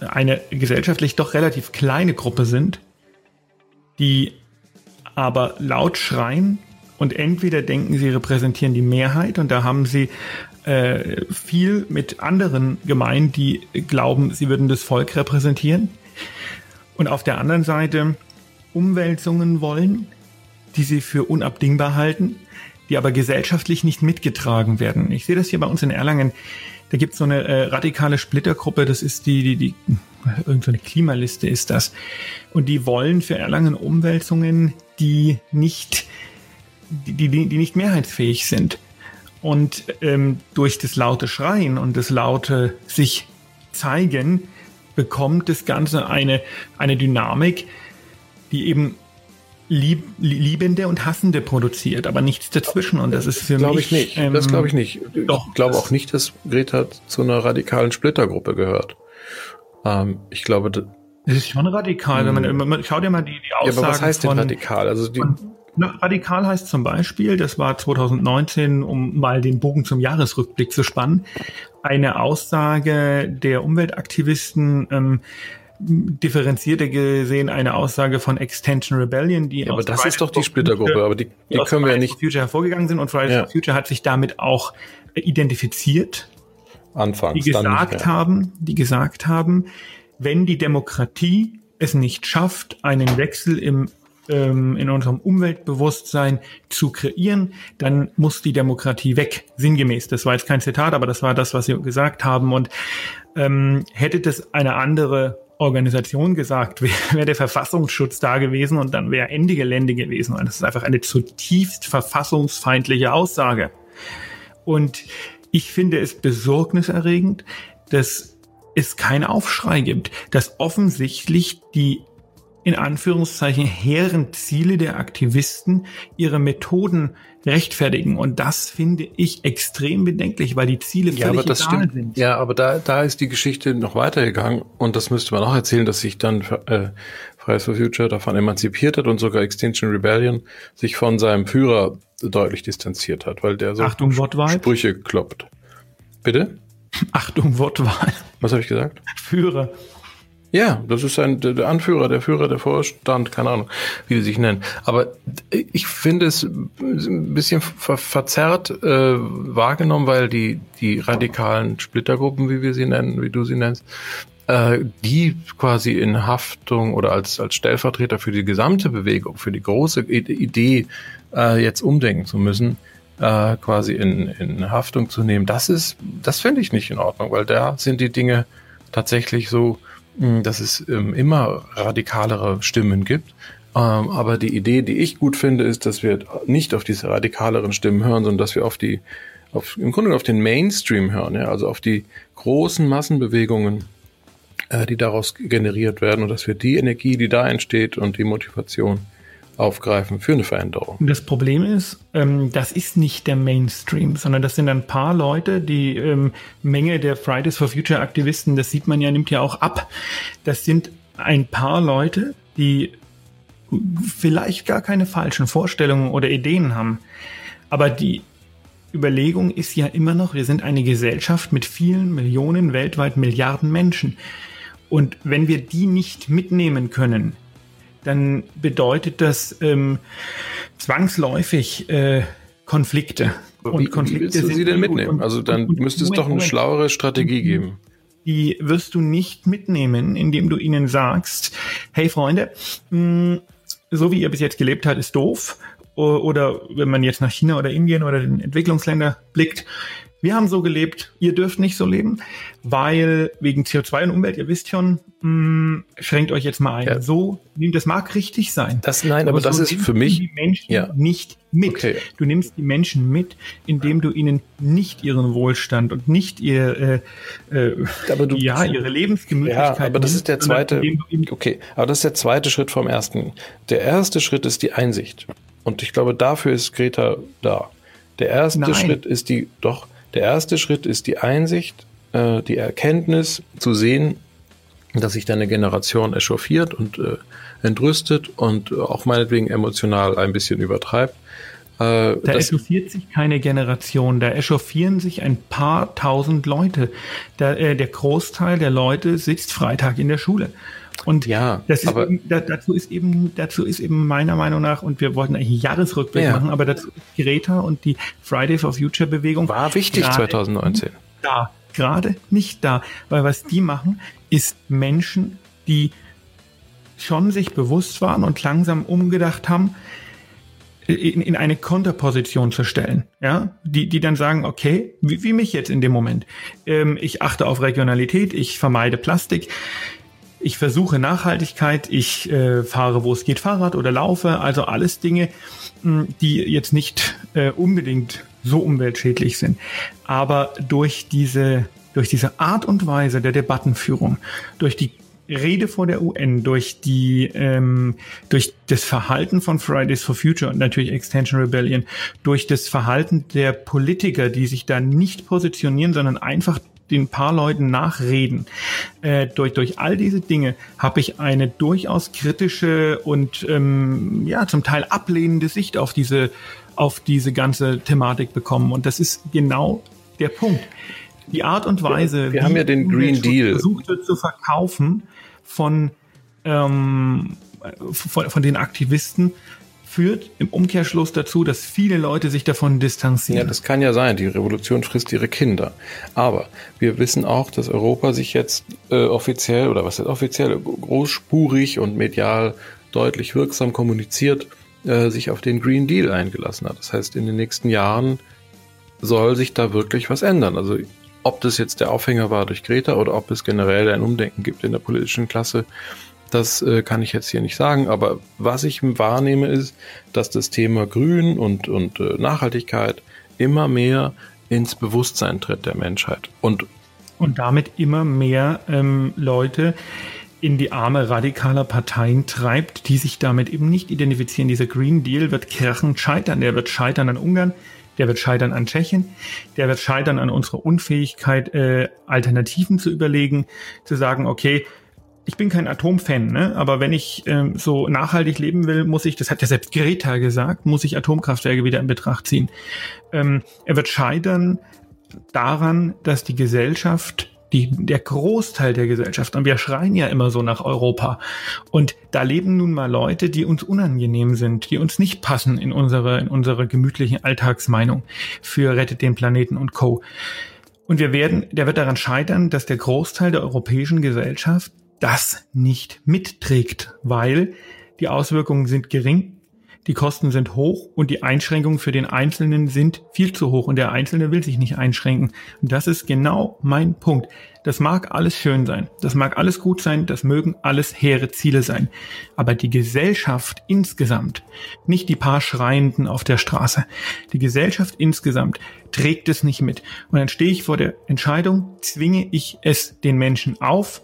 eine gesellschaftlich doch relativ kleine Gruppe sind, die aber laut schreien und entweder denken, sie repräsentieren die Mehrheit und da haben sie äh, viel mit anderen gemeint, die glauben, sie würden das Volk repräsentieren. Und auf der anderen Seite Umwälzungen wollen, die sie für unabdingbar halten, die aber gesellschaftlich nicht mitgetragen werden. Ich sehe das hier bei uns in Erlangen. Da gibt es so eine äh, radikale Splittergruppe, das ist die, die, die irgendeine Klimaliste ist das. Und die wollen für Erlangen Umwälzungen, die nicht, die, die, die nicht mehrheitsfähig sind. Und ähm, durch das laute Schreien und das laute sich zeigen, bekommt das Ganze eine, eine Dynamik, die eben Lieb, Liebende und Hassende produziert, aber nichts dazwischen. Und das ist für glaub mich. Ich nicht. Ähm, das glaube ich nicht. Doch, ich glaube auch nicht, dass Greta zu einer radikalen Splittergruppe gehört. Ähm, ich glaube, das ist schon radikal. Wenn man, hm. man, schau dir mal die, die Aussagen Ja, aber was heißt denn radikal? Also die, von, na, radikal heißt zum Beispiel, das war 2019, um mal den Bogen zum Jahresrückblick zu spannen, eine Aussage der Umweltaktivisten, ähm, differenzierter gesehen eine Aussage von Extension Rebellion, die ja, aber das ist doch die Splittergruppe, aber die, die, die können wir ja nicht. Future hervorgegangen sind und Fridays ja. for Future hat sich damit auch identifiziert. Anfangs. Die gesagt nicht, haben, die gesagt haben, wenn die Demokratie es nicht schafft, einen Wechsel im ähm, in unserem Umweltbewusstsein zu kreieren, dann muss die Demokratie weg. Sinngemäß. Das war jetzt kein Zitat, aber das war das, was sie gesagt haben. Und ähm, hätte das eine andere Organisation gesagt, wäre wär der Verfassungsschutz da gewesen und dann wäre Ende Gelände gewesen. Und das ist einfach eine zutiefst verfassungsfeindliche Aussage. Und ich finde es besorgniserregend, dass es keinen Aufschrei gibt, dass offensichtlich die in Anführungszeichen hehren Ziele der Aktivisten ihre Methoden rechtfertigen. Und das finde ich extrem bedenklich, weil die Ziele ja, völlig aber das egal stimmt. sind. Ja, aber da, da ist die Geschichte noch weitergegangen und das müsste man auch erzählen, dass sich dann äh, Fridays for Future davon emanzipiert hat und sogar Extinction Rebellion sich von seinem Führer deutlich distanziert hat, weil der so Achtung. Sprüche kloppt. Bitte? Achtung, Wortwahl. Was habe ich gesagt? Führer. Ja, das ist ein, der Anführer, der Führer, der Vorstand, keine Ahnung, wie die sich nennen. Aber ich finde es ein bisschen ver verzerrt äh, wahrgenommen, weil die, die radikalen Splittergruppen, wie wir sie nennen, wie du sie nennst, äh, die quasi in Haftung oder als, als Stellvertreter für die gesamte Bewegung, für die große Idee äh, jetzt umdenken zu müssen, äh, quasi in, in Haftung zu nehmen, das ist, das finde ich nicht in Ordnung, weil da sind die Dinge tatsächlich so, dass es ähm, immer radikalere Stimmen gibt. Ähm, aber die Idee, die ich gut finde, ist, dass wir nicht auf diese radikaleren Stimmen hören, sondern dass wir auf die, auf, im Grunde auf den Mainstream hören, ja, also auf die großen Massenbewegungen, äh, die daraus generiert werden und dass wir die Energie, die da entsteht und die Motivation aufgreifen für eine Veränderung. Das Problem ist, ähm, das ist nicht der Mainstream, sondern das sind ein paar Leute, die ähm, Menge der Fridays for Future Aktivisten, das sieht man ja, nimmt ja auch ab. Das sind ein paar Leute, die vielleicht gar keine falschen Vorstellungen oder Ideen haben. Aber die Überlegung ist ja immer noch, wir sind eine Gesellschaft mit vielen Millionen, weltweit Milliarden Menschen. Und wenn wir die nicht mitnehmen können, dann bedeutet das ähm, zwangsläufig äh, Konflikte. Und wie, Konflikte wie willst du sie denn mitnehmen? Und, also dann und, müsste es doch eine schlauere Strategie geben. Die wirst du nicht mitnehmen, indem du ihnen sagst, hey Freunde, mh, so wie ihr bis jetzt gelebt habt, ist doof. Oder wenn man jetzt nach China oder Indien oder den Entwicklungsländer blickt, wir haben so gelebt, ihr dürft nicht so leben, weil wegen CO2 und Umwelt, ihr wisst schon, mh, hm, schränkt euch jetzt mal ein. Ja. So, das mag richtig sein. Das, nein, aber, aber das so ist für mich. Die Menschen ja. nicht mit. Okay. Du nimmst die Menschen mit, indem du ihnen nicht ihren Wohlstand und nicht ihr, äh, äh, aber du, ja, ihre Lebensgemütlichkeit. Ja, aber das ist der zweite. Okay, aber das ist der zweite Schritt vom ersten. Der erste Schritt ist die Einsicht. Und ich glaube, dafür ist Greta da. Der erste Nein. Schritt ist die, doch, der erste Schritt ist die Einsicht, äh, die Erkenntnis zu sehen, dass sich deine Generation echauffiert und äh, entrüstet und auch meinetwegen emotional ein bisschen übertreibt. Äh, da echauffiert sich keine Generation, da echauffieren sich ein paar tausend Leute. Da, äh, der Großteil der Leute sitzt Freitag in der Schule. Und ja, ist aber eben, da, dazu ist eben, dazu ist eben meiner Meinung nach, und wir wollten eigentlich einen Jahresrückblick ja. machen, aber dazu ist Greta und die Friday for Future Bewegung war wichtig 2019. Da, gerade nicht da, weil was die machen, ist Menschen, die schon sich bewusst waren und langsam umgedacht haben, in, in eine Konterposition zu stellen, ja, die, die dann sagen, okay, wie, wie mich jetzt in dem Moment. Ähm, ich achte auf Regionalität, ich vermeide Plastik, ich versuche Nachhaltigkeit, ich äh, fahre, wo es geht, Fahrrad oder laufe, also alles Dinge, mh, die jetzt nicht äh, unbedingt so umweltschädlich sind. Aber durch diese, durch diese Art und Weise der Debattenführung, durch die Rede vor der UN, durch die, ähm, durch das Verhalten von Fridays for Future und natürlich Extension Rebellion, durch das Verhalten der Politiker, die sich da nicht positionieren, sondern einfach den paar Leuten nachreden. Äh, durch, durch all diese Dinge habe ich eine durchaus kritische und ähm, ja zum Teil ablehnende Sicht auf diese auf diese ganze Thematik bekommen. Und das ist genau der Punkt. Die Art und Weise, wir, wir haben ja den Green Deal versucht wird zu verkaufen von ähm, von, von den Aktivisten, führt im Umkehrschluss dazu, dass viele Leute sich davon distanzieren. Ja, das kann ja sein. Die Revolution frisst ihre Kinder. Aber wir wissen auch, dass Europa sich jetzt äh, offiziell oder was ist offiziell großspurig und medial deutlich wirksam kommuniziert, äh, sich auf den Green Deal eingelassen hat. Das heißt, in den nächsten Jahren soll sich da wirklich was ändern. Also ob das jetzt der Aufhänger war durch Greta oder ob es generell ein Umdenken gibt in der politischen Klasse, das äh, kann ich jetzt hier nicht sagen, aber was ich wahrnehme ist, dass das Thema Grün und, und äh, Nachhaltigkeit immer mehr ins Bewusstsein tritt der Menschheit. Und, und damit immer mehr ähm, Leute in die Arme radikaler Parteien treibt, die sich damit eben nicht identifizieren. Dieser Green Deal wird krachend scheitern. Der wird scheitern an Ungarn, der wird scheitern an Tschechien, der wird scheitern an unserer Unfähigkeit, äh, Alternativen zu überlegen, zu sagen, okay, ich bin kein Atomfan, ne? aber wenn ich ähm, so nachhaltig leben will, muss ich, das hat ja selbst Greta gesagt, muss ich Atomkraftwerke wieder in Betracht ziehen. Ähm, er wird scheitern daran, dass die Gesellschaft die, der Großteil der Gesellschaft, und wir schreien ja immer so nach Europa. Und da leben nun mal Leute, die uns unangenehm sind, die uns nicht passen in unsere, in unsere gemütlichen Alltagsmeinung für Rettet den Planeten und Co. Und wir werden, der wird daran scheitern, dass der Großteil der europäischen Gesellschaft das nicht mitträgt, weil die Auswirkungen sind gering, die Kosten sind hoch und die Einschränkungen für den Einzelnen sind viel zu hoch und der Einzelne will sich nicht einschränken. Und das ist genau mein Punkt. Das mag alles schön sein, das mag alles gut sein, das mögen alles hehre Ziele sein. Aber die Gesellschaft insgesamt, nicht die paar Schreienden auf der Straße, die Gesellschaft insgesamt trägt es nicht mit. Und dann stehe ich vor der Entscheidung, zwinge ich es den Menschen auf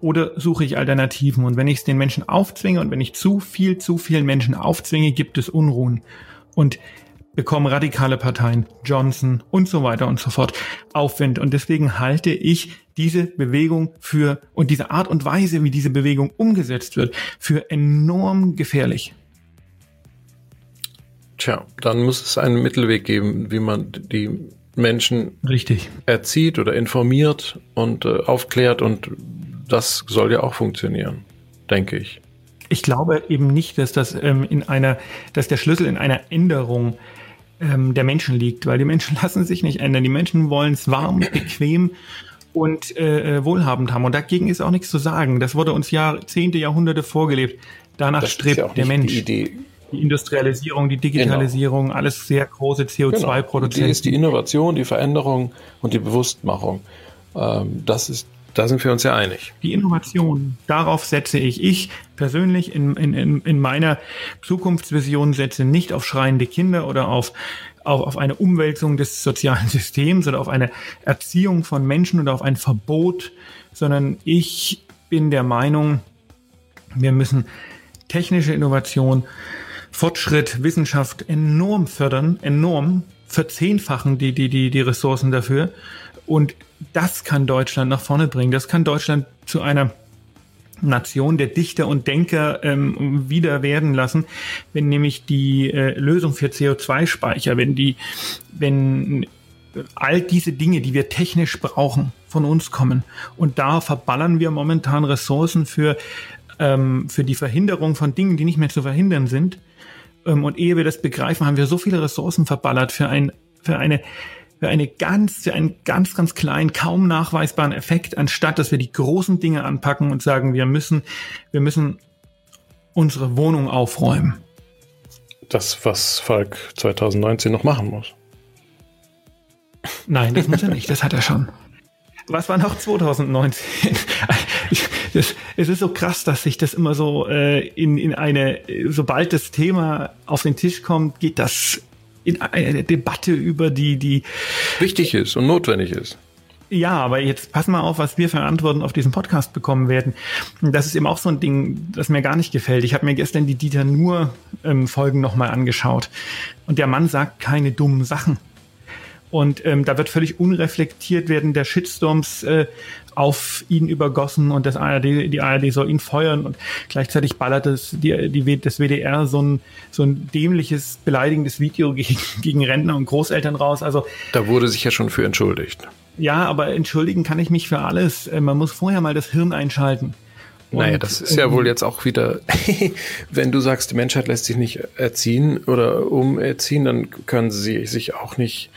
oder suche ich Alternativen? Und wenn ich es den Menschen aufzwinge und wenn ich zu viel, zu vielen Menschen aufzwinge, gibt es Unruhen und bekommen radikale Parteien, Johnson und so weiter und so fort Aufwind. Und deswegen halte ich diese Bewegung für und diese Art und Weise, wie diese Bewegung umgesetzt wird, für enorm gefährlich. Tja, dann muss es einen Mittelweg geben, wie man die Menschen Richtig. erzieht oder informiert und äh, aufklärt und das soll ja auch funktionieren, denke ich. Ich glaube eben nicht, dass das ähm, in einer, dass der Schlüssel in einer Änderung ähm, der Menschen liegt, weil die Menschen lassen sich nicht ändern. Die Menschen wollen es warm, bequem und äh, äh, wohlhabend haben. Und dagegen ist auch nichts zu sagen. Das wurde uns Jahrzehnte, Jahrhunderte vorgelebt. Danach das strebt ja der Mensch. Die, Idee. die Industrialisierung, die Digitalisierung, genau. alles sehr große CO2-Produzenten. Genau. Die ist die Innovation, die Veränderung und die Bewusstmachung. Ähm, das ist da sind wir uns ja einig. Die Innovation, darauf setze ich. Ich persönlich in, in, in meiner Zukunftsvision setze nicht auf schreiende Kinder oder auf, auf, auf eine Umwälzung des sozialen Systems oder auf eine Erziehung von Menschen oder auf ein Verbot, sondern ich bin der Meinung, wir müssen technische Innovation, Fortschritt, Wissenschaft enorm fördern, enorm verzehnfachen die, die, die, die Ressourcen dafür. Und das kann Deutschland nach vorne bringen. Das kann Deutschland zu einer Nation der Dichter und Denker ähm, wieder werden lassen, wenn nämlich die äh, Lösung für CO2-Speicher, wenn die, wenn all diese Dinge, die wir technisch brauchen, von uns kommen. Und da verballern wir momentan Ressourcen für, ähm, für die Verhinderung von Dingen, die nicht mehr zu verhindern sind. Ähm, und ehe wir das begreifen, haben wir so viele Ressourcen verballert für ein, für eine für eine ganz, für einen ganz, ganz kleinen, kaum nachweisbaren Effekt, anstatt dass wir die großen Dinge anpacken und sagen, wir müssen, wir müssen unsere Wohnung aufräumen. Das, was Falk 2019 noch machen muss. Nein, das muss er nicht, das hat er schon. Was war noch 2019? es ist so krass, dass sich das immer so äh, in, in eine, sobald das Thema auf den Tisch kommt, geht das in eine Debatte über die, die wichtig ist und notwendig ist. Ja, aber jetzt pass mal auf, was wir für Antworten auf diesen Podcast bekommen werden. Das ist eben auch so ein Ding, das mir gar nicht gefällt. Ich habe mir gestern die Dieter Nur ähm, Folgen nochmal angeschaut und der Mann sagt keine dummen Sachen. Und ähm, da wird völlig unreflektiert werden der Shitstorms äh, auf ihn übergossen und das ARD, die ARD soll ihn feuern und gleichzeitig ballert das, die, die, das WDR so ein, so ein dämliches, beleidigendes Video gegen, gegen Rentner und Großeltern raus. Also da wurde sich ja schon für entschuldigt. Ja, aber entschuldigen kann ich mich für alles. Äh, man muss vorher mal das Hirn einschalten. Und, naja, das ist ja wohl jetzt auch wieder, wenn du sagst, die Menschheit lässt sich nicht erziehen oder umerziehen, dann können sie sich auch nicht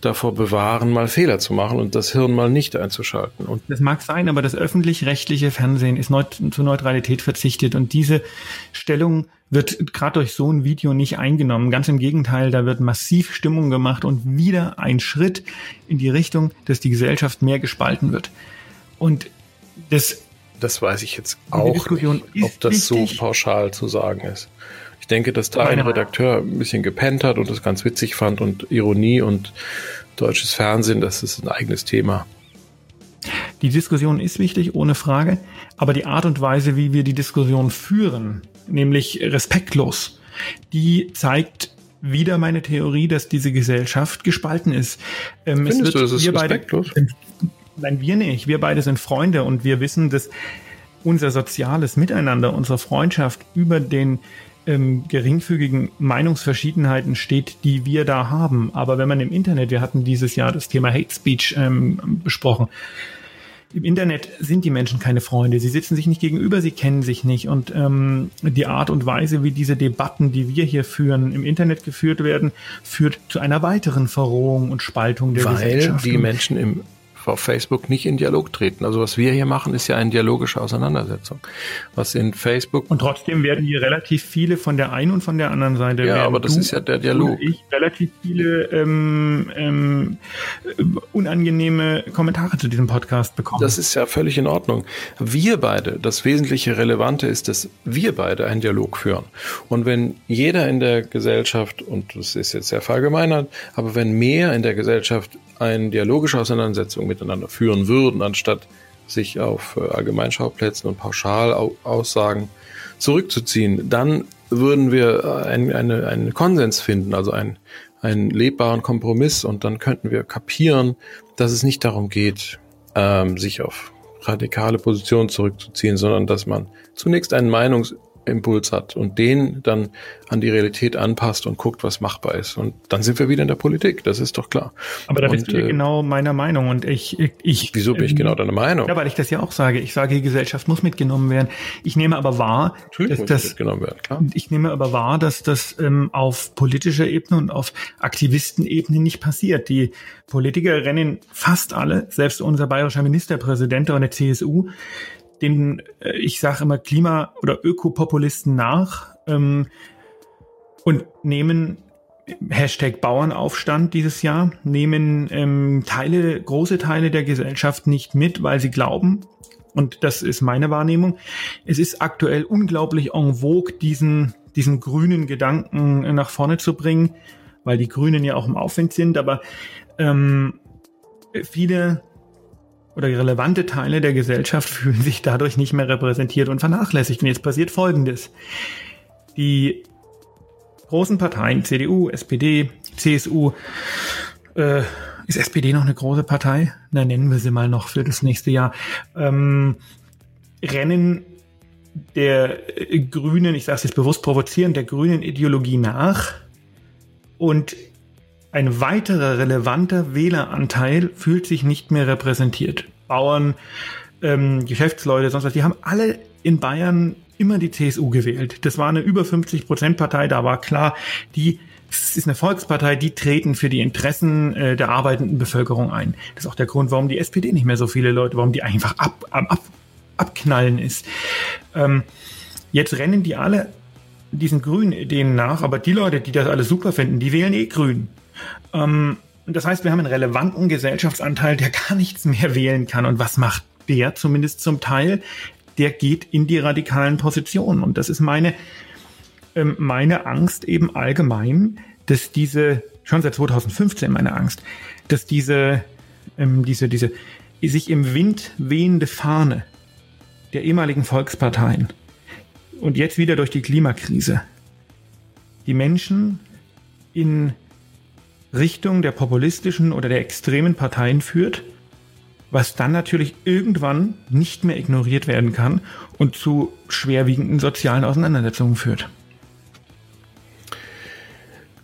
davor bewahren, mal Fehler zu machen und das Hirn mal nicht einzuschalten. Und das mag sein, aber das öffentlich-rechtliche Fernsehen ist neut zur Neutralität verzichtet und diese Stellung wird gerade durch so ein Video nicht eingenommen. Ganz im Gegenteil, da wird massiv Stimmung gemacht und wieder ein Schritt in die Richtung, dass die Gesellschaft mehr gespalten wird. Und das das weiß ich jetzt auch nicht, ob das wichtig. so pauschal zu sagen ist. Ich denke, dass da ein Redakteur ein bisschen gepennt hat und das ganz witzig fand und Ironie und deutsches Fernsehen, das ist ein eigenes Thema. Die Diskussion ist wichtig, ohne Frage, aber die Art und Weise, wie wir die Diskussion führen, nämlich respektlos, die zeigt wieder meine Theorie, dass diese Gesellschaft gespalten ist. Ähm, Findest du, das ist respektlos? Beide, nein, wir nicht. Wir beide sind Freunde und wir wissen, dass unser soziales Miteinander, unsere Freundschaft über den ähm, geringfügigen Meinungsverschiedenheiten steht, die wir da haben. Aber wenn man im Internet, wir hatten dieses Jahr das Thema Hate Speech ähm, besprochen, im Internet sind die Menschen keine Freunde. Sie sitzen sich nicht gegenüber, sie kennen sich nicht. Und ähm, die Art und Weise, wie diese Debatten, die wir hier führen, im Internet geführt werden, führt zu einer weiteren Verrohung und Spaltung der Weil Gesellschaft. Weil die Menschen im auf Facebook nicht in Dialog treten. Also was wir hier machen, ist ja eine dialogische Auseinandersetzung. Was in Facebook. Und trotzdem werden hier relativ viele von der einen und von der anderen Seite. Ja, aber das ist ja der Dialog. Ich relativ viele ähm, ähm, unangenehme Kommentare zu diesem Podcast bekommen. Das ist ja völlig in Ordnung. Wir beide, das wesentliche Relevante ist, dass wir beide einen Dialog führen. Und wenn jeder in der Gesellschaft, und das ist jetzt sehr verallgemeinert, aber wenn mehr in der Gesellschaft eine dialogische Auseinandersetzung miteinander führen würden, anstatt sich auf äh, Allgemeinschauplätzen und Pauschalaussagen zurückzuziehen, dann würden wir äh, einen, eine, einen Konsens finden, also einen, einen lebbaren Kompromiss. Und dann könnten wir kapieren, dass es nicht darum geht, ähm, sich auf radikale Positionen zurückzuziehen, sondern dass man zunächst einen Meinungs- Impuls hat und den dann an die Realität anpasst und guckt, was machbar ist. Und dann sind wir wieder in der Politik, das ist doch klar. Aber da und, bist du ja äh, genau meiner Meinung und ich, ich Wieso bin ich ähm, genau deiner Meinung? Ja, weil ich das ja auch sage. Ich sage, die Gesellschaft muss mitgenommen werden. Ich nehme aber wahr, dass das, mitgenommen werden, klar. ich nehme aber wahr, dass das ähm, auf politischer Ebene und auf Aktivistenebene nicht passiert. Die Politiker rennen fast alle, selbst unser bayerischer Ministerpräsident oder der CSU, den, äh, ich sage immer, Klima- oder Ökopopulisten nach ähm, und nehmen Hashtag Bauernaufstand dieses Jahr, nehmen ähm, Teile, große Teile der Gesellschaft nicht mit, weil sie glauben, und das ist meine Wahrnehmung, es ist aktuell unglaublich en vogue, diesen, diesen grünen Gedanken nach vorne zu bringen, weil die Grünen ja auch im Aufwind sind, aber ähm, viele oder relevante Teile der Gesellschaft fühlen sich dadurch nicht mehr repräsentiert und vernachlässigt. Und jetzt passiert Folgendes. Die großen Parteien, CDU, SPD, CSU, äh, ist SPD noch eine große Partei? Na, nennen wir sie mal noch für das nächste Jahr. Ähm, rennen der grünen, ich sage es jetzt bewusst provozierend, der grünen Ideologie nach und ein weiterer relevanter Wähleranteil fühlt sich nicht mehr repräsentiert. Bauern, ähm, Geschäftsleute, sonst was, die haben alle in Bayern immer die CSU gewählt. Das war eine über 50 Prozent Partei, da war klar, die ist eine Volkspartei, die treten für die Interessen äh, der arbeitenden Bevölkerung ein. Das ist auch der Grund, warum die SPD nicht mehr so viele Leute, warum die einfach ab, ab, abknallen ist. Ähm, jetzt rennen die alle diesen grünen Ideen nach, aber die Leute, die das alles super finden, die wählen eh grün. Ähm, das heißt, wir haben einen relevanten Gesellschaftsanteil, der gar nichts mehr wählen kann. Und was macht der zumindest zum Teil? Der geht in die radikalen Positionen. Und das ist meine, ähm, meine Angst eben allgemein, dass diese, schon seit 2015 meine Angst, dass diese, ähm, diese, diese sich im Wind wehende Fahne der ehemaligen Volksparteien und jetzt wieder durch die Klimakrise die Menschen in Richtung der populistischen oder der extremen Parteien führt, was dann natürlich irgendwann nicht mehr ignoriert werden kann und zu schwerwiegenden sozialen Auseinandersetzungen führt.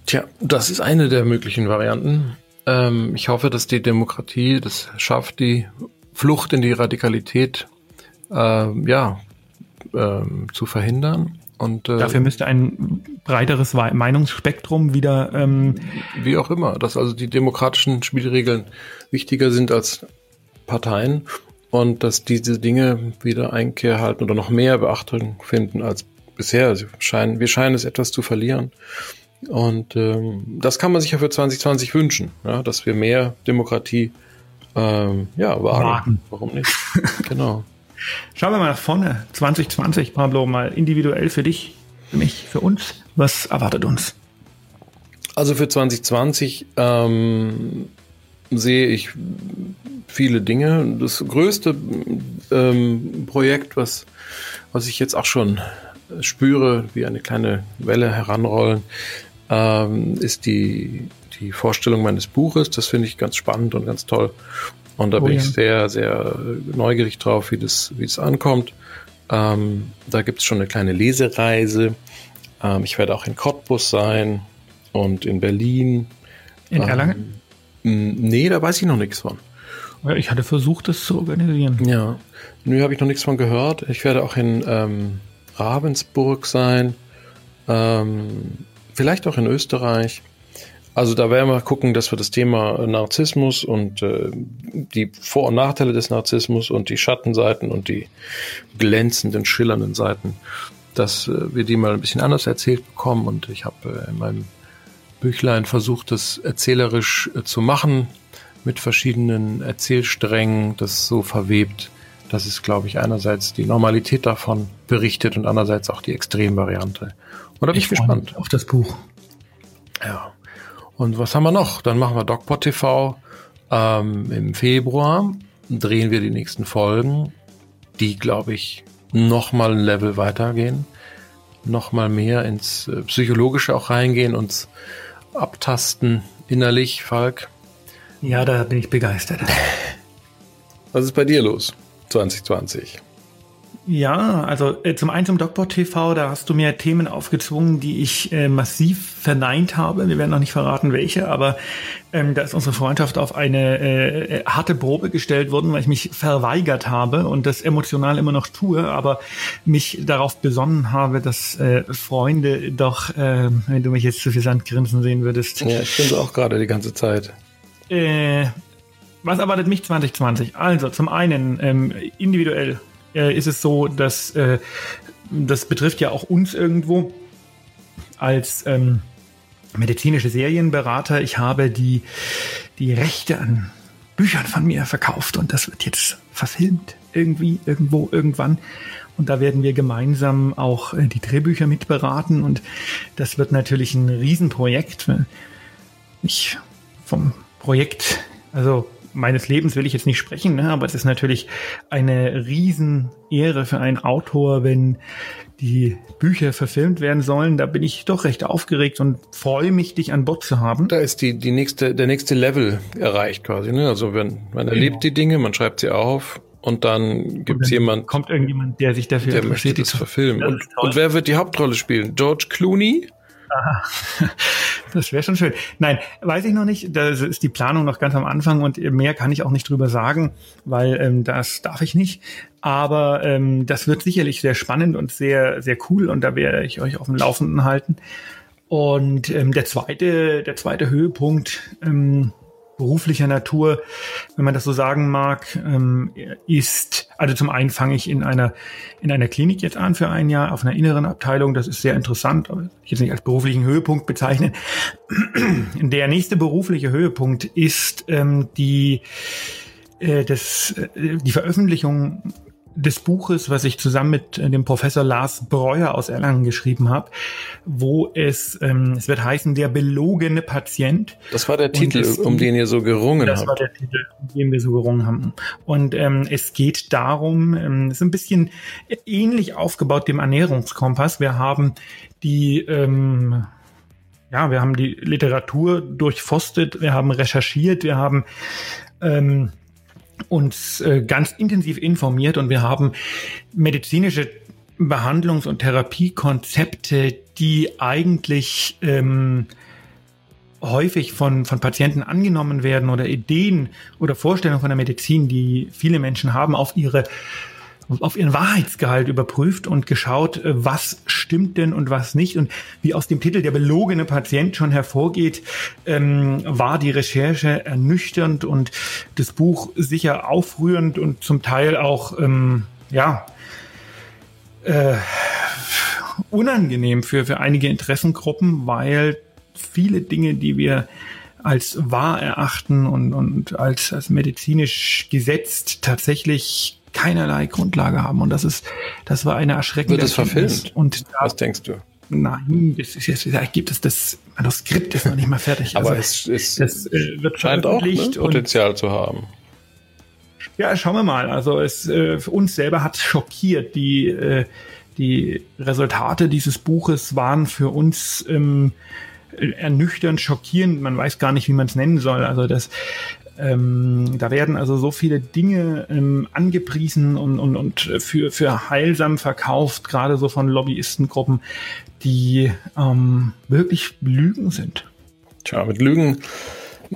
Tja, das ist eine der möglichen Varianten. Ähm, ich hoffe, dass die Demokratie das schafft, die Flucht in die Radikalität äh, ja, äh, zu verhindern und, äh, Dafür müsste ein breiteres Meinungsspektrum wieder. Ähm wie auch immer, dass also die demokratischen Spielregeln wichtiger sind als Parteien und dass diese Dinge wieder Einkehr halten oder noch mehr Beachtung finden als bisher. Sie scheinen, wir scheinen es etwas zu verlieren. Und ähm, das kann man sich ja für 2020 wünschen, ja, dass wir mehr Demokratie ähm, ja, wagen. wagen. Warum nicht? genau. Schauen wir mal nach vorne. 2020, Pablo, mal individuell für dich, für mich, für uns. Was erwartet uns? Also für 2020 ähm, sehe ich viele Dinge. Das größte ähm, Projekt, was, was ich jetzt auch schon spüre, wie eine kleine Welle heranrollen, ähm, ist die, die Vorstellung meines Buches. Das finde ich ganz spannend und ganz toll. Und da oh, bin ja. ich sehr, sehr neugierig drauf, wie das, wie es ankommt. Ähm, da gibt es schon eine kleine Lesereise. Ähm, ich werde auch in Cottbus sein und in Berlin. In ähm, Erlangen? Nee, da weiß ich noch nichts von. Ich hatte versucht, das zu organisieren. Ja, nö, habe ich noch nichts von gehört. Ich werde auch in ähm, Ravensburg sein, ähm, vielleicht auch in Österreich. Also da werden wir gucken, dass wir das Thema Narzissmus und äh, die Vor- und Nachteile des Narzissmus und die Schattenseiten und die glänzenden, schillernden Seiten, dass äh, wir die mal ein bisschen anders erzählt bekommen. Und ich habe äh, in meinem Büchlein versucht, das erzählerisch äh, zu machen, mit verschiedenen Erzählsträngen, das so verwebt, dass es, glaube ich, einerseits die Normalität davon berichtet und andererseits auch die Extremvariante. Und da bin ich, ich gespannt. Auf das Buch. Ja. Und was haben wir noch? Dann machen wir DocPod TV ähm, im Februar. Drehen wir die nächsten Folgen, die, glaube ich, nochmal ein Level weitergehen. Nochmal mehr ins äh, Psychologische auch reingehen, uns abtasten innerlich, Falk. Ja, da bin ich begeistert. Was ist bei dir los 2020? Ja, also äh, zum einen zum Docport TV, da hast du mir Themen aufgezwungen, die ich äh, massiv verneint habe. Wir werden noch nicht verraten, welche, aber ähm, da ist unsere Freundschaft auf eine äh, äh, harte Probe gestellt worden, weil ich mich verweigert habe und das emotional immer noch tue, aber mich darauf besonnen habe, dass äh, Freunde doch, äh, wenn du mich jetzt zu viel Sand grinsen sehen würdest. Ja, ich bin so auch gerade die ganze Zeit. Äh, was erwartet mich 2020? Also zum einen ähm, individuell äh, ist es so, dass äh, das betrifft ja auch uns irgendwo als ähm, medizinische Serienberater. Ich habe die, die Rechte an Büchern von mir verkauft und das wird jetzt verfilmt irgendwie, irgendwo, irgendwann. Und da werden wir gemeinsam auch äh, die Drehbücher mitberaten und das wird natürlich ein Riesenprojekt. Ich vom Projekt, also meines Lebens will ich jetzt nicht sprechen, ne? aber es ist natürlich eine Riesenehre für einen Autor, wenn die Bücher verfilmt werden sollen. Da bin ich doch recht aufgeregt und freue mich, dich an Bord zu haben. Da ist die, die nächste, der nächste Level erreicht quasi. Ne? Also wenn man erlebt genau. die Dinge, man schreibt sie auf und dann gibt es jemand. Kommt irgendjemand, der sich dafür der möchte das verfilmen. Und, und wer wird die Hauptrolle spielen? George Clooney? Das wäre schon schön. Nein, weiß ich noch nicht. Da ist die Planung noch ganz am Anfang und mehr kann ich auch nicht drüber sagen, weil ähm, das darf ich nicht. Aber ähm, das wird sicherlich sehr spannend und sehr, sehr cool und da werde ich euch auf dem Laufenden halten. Und ähm, der zweite, der zweite Höhepunkt, ähm, beruflicher Natur, wenn man das so sagen mag, ähm, ist, also zum einen fange ich in einer, in einer Klinik jetzt an für ein Jahr auf einer inneren Abteilung. Das ist sehr interessant, aber ich jetzt nicht als beruflichen Höhepunkt bezeichnen. Der nächste berufliche Höhepunkt ist ähm, die, äh, das, äh, die Veröffentlichung des Buches, was ich zusammen mit äh, dem Professor Lars Breuer aus Erlangen geschrieben habe, wo es, ähm, es wird heißen, der belogene Patient. Das war der Titel, es, um den ihr so gerungen das habt. Das war der Titel, um den wir so gerungen haben. Und ähm, es geht darum, ähm, es ist ein bisschen ähnlich aufgebaut dem Ernährungskompass. Wir haben die ähm, ja, wir haben die Literatur durchforstet, wir haben recherchiert, wir haben ähm, uns äh, ganz intensiv informiert und wir haben medizinische Behandlungs- und Therapiekonzepte, die eigentlich ähm, häufig von, von Patienten angenommen werden oder Ideen oder Vorstellungen von der Medizin, die viele Menschen haben, auf ihre auf ihren Wahrheitsgehalt überprüft und geschaut, äh, was stimmt denn und was nicht. Und wie aus dem Titel der belogene Patient schon hervorgeht, ähm, war die Recherche ernüchternd und das Buch sicher aufrührend und zum Teil auch, ähm, ja, äh, unangenehm für, für einige Interessengruppen, weil viele Dinge, die wir als wahr erachten und, und als, als medizinisch gesetzt tatsächlich keinerlei Grundlage haben. Und das ist, das war eine erschreckende Wird es verfilmt? Und da, Was denkst du? Nein, das ist jetzt, da gibt es das Manuskript ist noch nicht mal fertig. Aber also, es, es das, äh, wird scheint auch ne, Potenzial zu haben. ja, schauen wir mal. Also es äh, für uns selber hat schockiert. Die, äh, die Resultate dieses Buches waren für uns ähm, ernüchternd, schockierend. Man weiß gar nicht, wie man es nennen soll. Also das ähm, da werden also so viele Dinge ähm, angepriesen und, und, und für, für heilsam verkauft, gerade so von Lobbyistengruppen, die ähm, wirklich Lügen sind. Tja, mit Lügen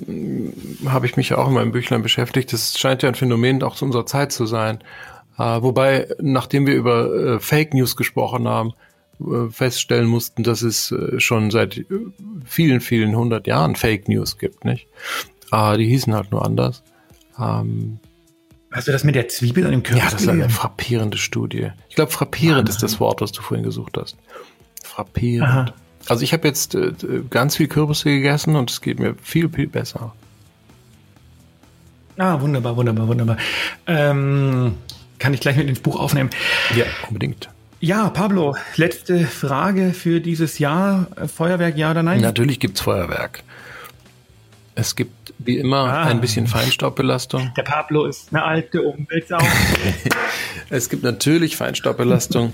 hm, habe ich mich ja auch in meinem Büchlein beschäftigt. Das scheint ja ein Phänomen auch zu unserer Zeit zu sein. Äh, wobei, nachdem wir über äh, Fake News gesprochen haben, äh, feststellen mussten, dass es äh, schon seit äh, vielen, vielen hundert Jahren Fake News gibt, nicht? Ah, die hießen halt nur anders. Ähm, Hast du das mit der Zwiebel an dem Körper? Ja, das ist eine frappierende Studie. Ich glaube, frappierend ah, ist das Wort, was du vorhin gesucht hast. Frappierend. Aha. Also ich habe jetzt äh, ganz viel Kürbisse gegessen und es geht mir viel, viel besser. Ah, wunderbar, wunderbar, wunderbar. Ähm, kann ich gleich mit ins Buch aufnehmen? Ja, unbedingt. Ja, Pablo, letzte Frage für dieses Jahr. Feuerwerk, ja oder nein? Natürlich gibt's Feuerwerk. Es gibt wie immer ah. ein bisschen Feinstaubbelastung. Der Pablo ist eine alte Umweltsau. es gibt natürlich Feinstaubbelastung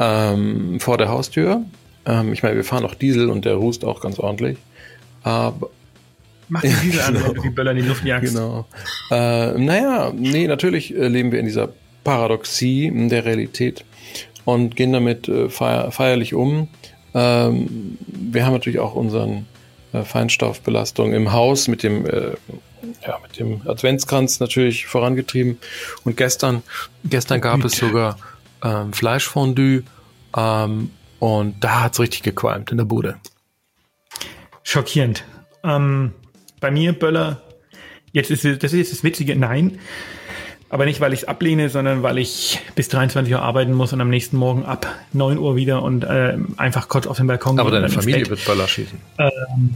ähm, vor der Haustür. Ähm, ich meine, wir fahren auch Diesel und der rußt auch ganz ordentlich. Aber Mach den Diesel an, genau. wenn du die Böller in die Luft jagst. Genau. Äh, naja, nee, natürlich äh, leben wir in dieser Paradoxie der Realität und gehen damit äh, feier feierlich um. Ähm, wir haben natürlich auch unseren Feinstaubbelastung im Haus mit dem, äh, ja, mit dem Adventskranz natürlich vorangetrieben. Und gestern, gestern gab es sogar ähm, Fleischfondue ähm, und da hat es richtig gequalmt in der Bude. Schockierend. Ähm, bei mir Böller, jetzt ist das ist jetzt das Witzige, nein. Aber nicht, weil ich es ablehne, sondern weil ich bis 23 Uhr arbeiten muss und am nächsten Morgen ab 9 Uhr wieder und äh, einfach kurz auf den Balkon Aber deine Familie wird Böller schießen. Ähm,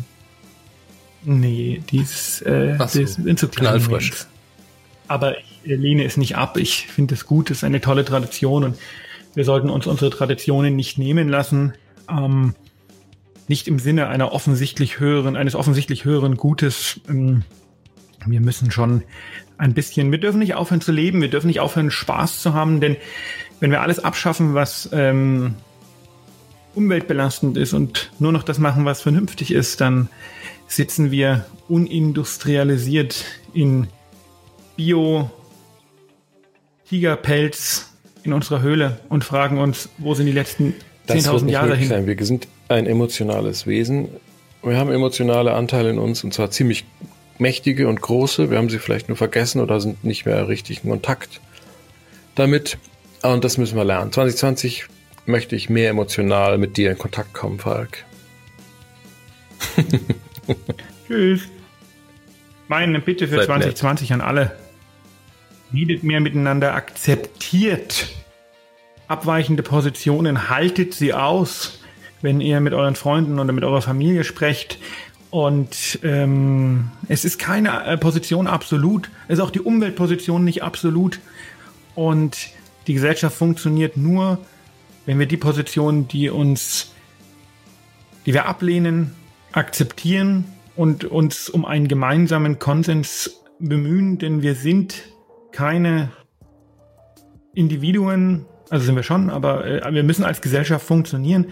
nee, die ist, äh, so, die sind zu klein. Knallfrisch. Aber ich lehne es nicht ab. Ich finde es gut, es ist eine tolle Tradition und wir sollten uns unsere Traditionen nicht nehmen lassen. Ähm, nicht im Sinne einer offensichtlich höheren, eines offensichtlich höheren Gutes. Ähm, wir müssen schon ein bisschen, wir dürfen nicht aufhören zu leben, wir dürfen nicht aufhören, Spaß zu haben, denn wenn wir alles abschaffen, was ähm, umweltbelastend ist und nur noch das machen, was vernünftig ist, dann sitzen wir unindustrialisiert in Bio Tigerpelz in unserer Höhle und fragen uns, wo sind die letzten 10.000 Jahre hin? Sein. Wir sind ein emotionales Wesen. Wir haben emotionale Anteile in uns und zwar ziemlich mächtige und große. Wir haben sie vielleicht nur vergessen oder sind nicht mehr richtig in Kontakt damit. Und das müssen wir lernen. 2020 möchte ich mehr emotional mit dir in Kontakt kommen, Falk. Tschüss. Meine Bitte für Seid 2020 nett. an alle. Redet mehr miteinander, akzeptiert abweichende Positionen, haltet sie aus, wenn ihr mit euren Freunden oder mit eurer Familie sprecht. Und ähm, es ist keine äh, Position absolut, es ist auch die Umweltposition nicht absolut. Und die Gesellschaft funktioniert nur, wenn wir die Positionen, die uns, die wir ablehnen, akzeptieren und uns um einen gemeinsamen Konsens bemühen, denn wir sind keine Individuen, also sind wir schon, aber äh, wir müssen als Gesellschaft funktionieren.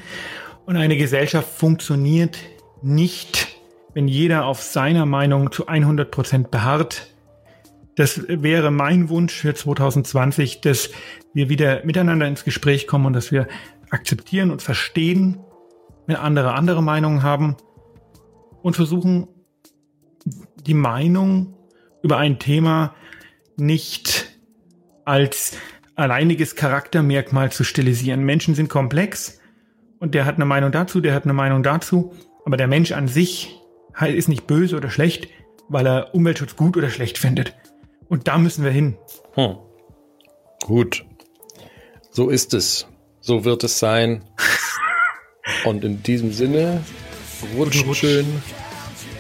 Und eine Gesellschaft funktioniert nicht, wenn jeder auf seiner Meinung zu 100 Prozent beharrt. Das wäre mein Wunsch für 2020, dass wir wieder miteinander ins Gespräch kommen und dass wir akzeptieren und verstehen, wenn andere andere Meinungen haben und versuchen, die Meinung über ein Thema nicht als alleiniges Charaktermerkmal zu stilisieren. Menschen sind komplex und der hat eine Meinung dazu, der hat eine Meinung dazu, aber der Mensch an sich ist nicht böse oder schlecht, weil er Umweltschutz gut oder schlecht findet. Und da müssen wir hin. Hm. Gut. So ist es. So wird es sein. Und in diesem Sinne, rutsch schön.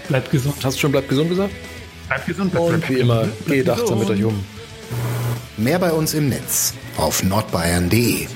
Bleibt gesund. Hast du schon bleibt gesund gesagt? Bleibt gesund. Bleibt, Und wie immer, geht achtsam mit euch um. Mehr bei uns im Netz auf nordbayern.de.